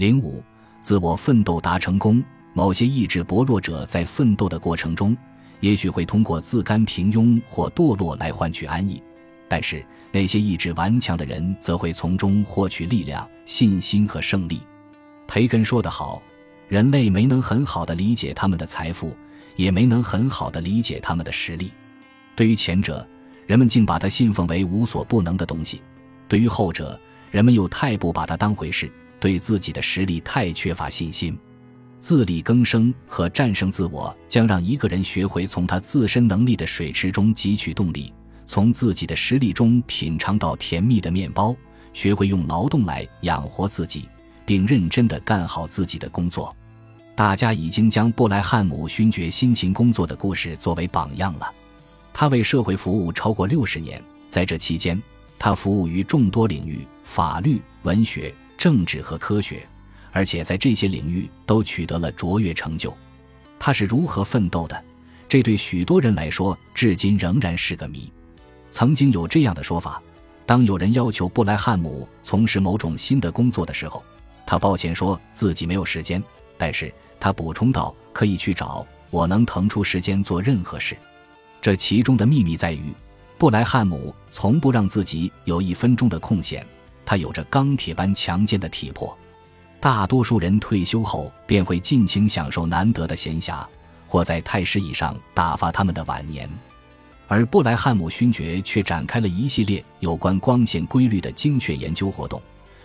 零五，自我奋斗达成功。某些意志薄弱者在奋斗的过程中，也许会通过自甘平庸或堕落来换取安逸，但是那些意志顽强的人则会从中获取力量、信心和胜利。培根说得好：“人类没能很好的理解他们的财富，也没能很好的理解他们的实力。对于前者，人们竟把它信奉为无所不能的东西；对于后者，人们又太不把它当回事，对自己的实力太缺乏信心。”自力更生和战胜自我，将让一个人学会从他自身能力的水池中汲取动力，从自己的实力中品尝到甜蜜的面包，学会用劳动来养活自己，并认真地干好自己的工作。大家已经将布莱汉姆勋爵辛勤工作的故事作为榜样了。他为社会服务超过六十年，在这期间，他服务于众多领域：法律、文学、政治和科学。而且在这些领域都取得了卓越成就，他是如何奋斗的？这对许多人来说至今仍然是个谜。曾经有这样的说法：当有人要求布莱汉姆从事某种新的工作的时候，他抱歉说自己没有时间，但是他补充道：“可以去找我，能腾出时间做任何事。”这其中的秘密在于，布莱汉姆从不让自己有一分钟的空闲，他有着钢铁般强健的体魄。大多数人退休后便会尽情享受难得的闲暇，或在太师椅上打发他们的晚年，而布莱汉姆勋爵却展开了一系列有关光线规律的精确研究活动，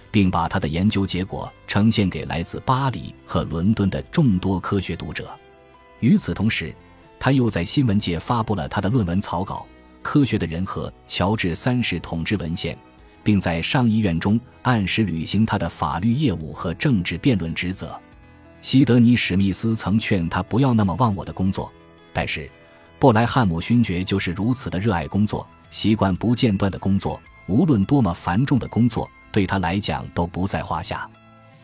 并把他的研究结果呈现给来自巴黎和伦敦的众多科学读者。与此同时，他又在新闻界发布了他的论文草稿《科学的人和乔治三世统治文献》。并在上议院中按时履行他的法律业务和政治辩论职责。西德尼·史密斯曾劝他不要那么忘我的工作，但是布莱汉姆勋爵就是如此的热爱工作，习惯不间断的工作，无论多么繁重的工作对他来讲都不在话下。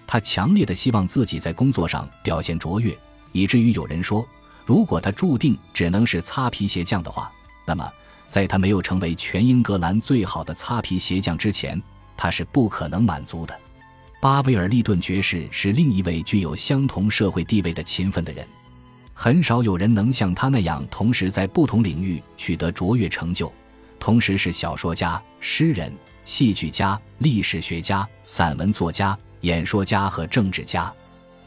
他强烈的希望自己在工作上表现卓越，以至于有人说，如果他注定只能是擦皮鞋匠的话，那么。在他没有成为全英格兰最好的擦皮鞋匠之前，他是不可能满足的。巴威尔利顿爵士是另一位具有相同社会地位的勤奋的人，很少有人能像他那样同时在不同领域取得卓越成就，同时是小说家、诗人、戏剧家、历史学家、散文作家、演说家和政治家。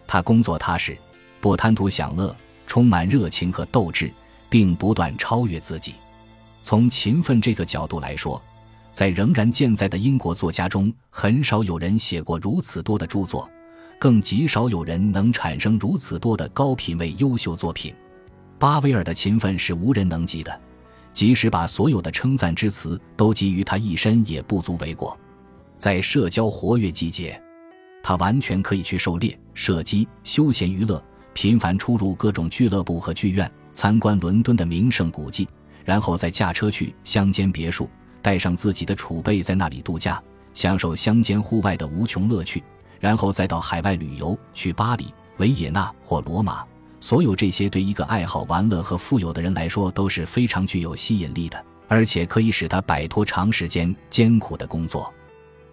他工作踏实，不贪图享乐，充满热情和斗志，并不断超越自己。从勤奋这个角度来说，在仍然健在的英国作家中，很少有人写过如此多的著作，更极少有人能产生如此多的高品位优秀作品。巴威尔的勤奋是无人能及的，即使把所有的称赞之词都给予他一身，也不足为过。在社交活跃季节，他完全可以去狩猎、射击、休闲娱乐，频繁出入各种俱乐部和剧院，参观伦敦的名胜古迹。然后再驾车去乡间别墅，带上自己的储备，在那里度假，享受乡间户外的无穷乐趣。然后再到海外旅游，去巴黎、维也纳或罗马。所有这些对一个爱好玩乐和富有的人来说都是非常具有吸引力的，而且可以使他摆脱长时间艰苦的工作。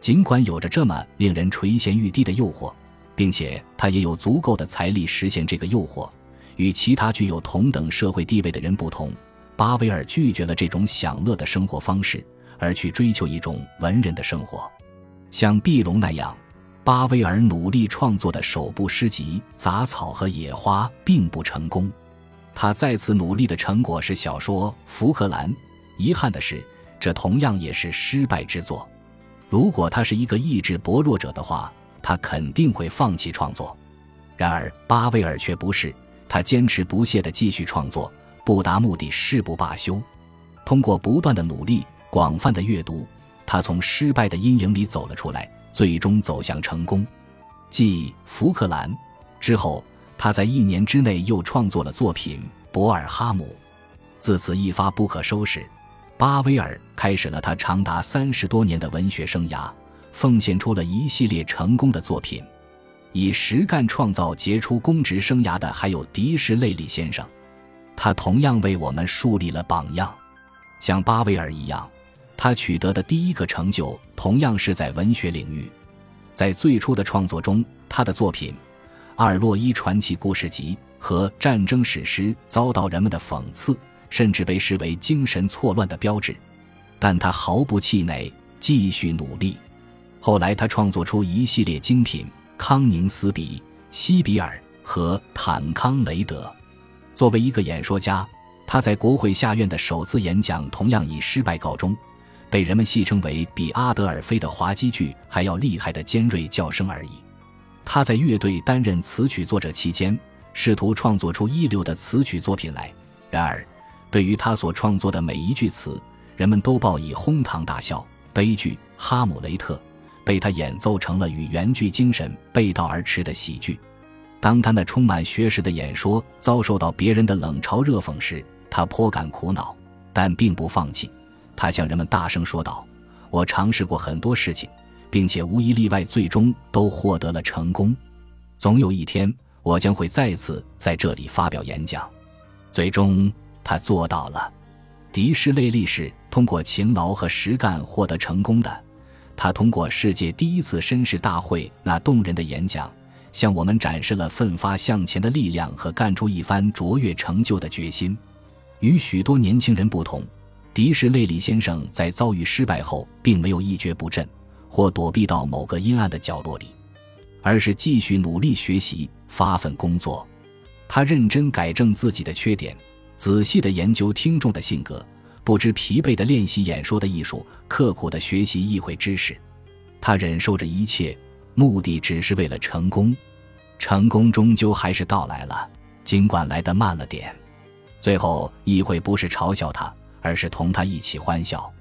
尽管有着这么令人垂涎欲滴的诱惑，并且他也有足够的财力实现这个诱惑，与其他具有同等社会地位的人不同。巴威尔拒绝了这种享乐的生活方式，而去追求一种文人的生活。像毕龙那样，巴威尔努力创作的首部诗集《杂草和野花》并不成功。他再次努力的成果是小说《福克兰》。遗憾的是，这同样也是失败之作。如果他是一个意志薄弱者的话，他肯定会放弃创作。然而，巴威尔却不是，他坚持不懈的继续创作。不达目的誓不罢休。通过不断的努力、广泛的阅读，他从失败的阴影里走了出来，最终走向成功。继《福克兰》之后，他在一年之内又创作了作品《博尔哈姆》。自此一发不可收拾，巴威尔开始了他长达三十多年的文学生涯，奉献出了一系列成功的作品。以实干创造杰出公职生涯的还有迪士雷利先生。他同样为我们树立了榜样，像巴威尔一样，他取得的第一个成就同样是在文学领域。在最初的创作中，他的作品《阿尔洛伊传奇故事集》和战争史诗遭到人们的讽刺，甚至被视为精神错乱的标志。但他毫不气馁，继续努力。后来，他创作出一系列精品《康宁斯比》《西比尔》和《坦康雷德》。作为一个演说家，他在国会下院的首次演讲同样以失败告终，被人们戏称为比阿德尔菲的滑稽剧还要厉害的尖锐叫声而已。他在乐队担任词曲作者期间，试图创作出一流的词曲作品来。然而，对于他所创作的每一句词，人们都报以哄堂大笑。悲剧《哈姆雷特》被他演奏成了与原剧精神背道而驰的喜剧。当他那充满学识的演说遭受到别人的冷嘲热讽时，他颇感苦恼，但并不放弃。他向人们大声说道：“我尝试过很多事情，并且无一例外最终都获得了成功。总有一天，我将会再次在这里发表演讲。”最终，他做到了。迪士内利是通过勤劳和实干获得成功的。他通过世界第一次绅士大会那动人的演讲，向我们展示了奋发向前的力量和干出一番卓越成就的决心。与许多年轻人不同，迪士内里先生在遭遇失败后，并没有一蹶不振，或躲避到某个阴暗的角落里，而是继续努力学习，发奋工作。他认真改正自己的缺点。仔细地研究听众的性格，不知疲惫地练习演说的艺术，刻苦地学习议会知识。他忍受着一切，目的只是为了成功。成功终究还是到来了，尽管来得慢了点。最后，议会不是嘲笑他，而是同他一起欢笑。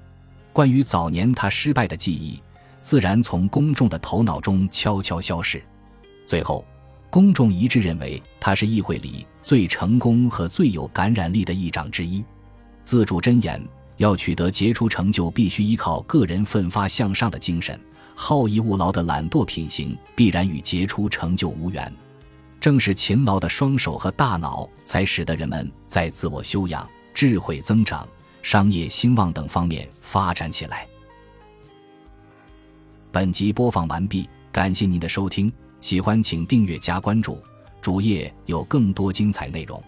关于早年他失败的记忆，自然从公众的头脑中悄悄消逝。最后。公众一致认为他是议会里最成功和最有感染力的议长之一。自主箴言：要取得杰出成就，必须依靠个人奋发向上的精神；好逸恶劳的懒惰品行，必然与杰出成就无缘。正是勤劳的双手和大脑，才使得人们在自我修养、智慧增长、商业兴旺等方面发展起来。本集播放完毕，感谢您的收听。喜欢请订阅加关注，主页有更多精彩内容。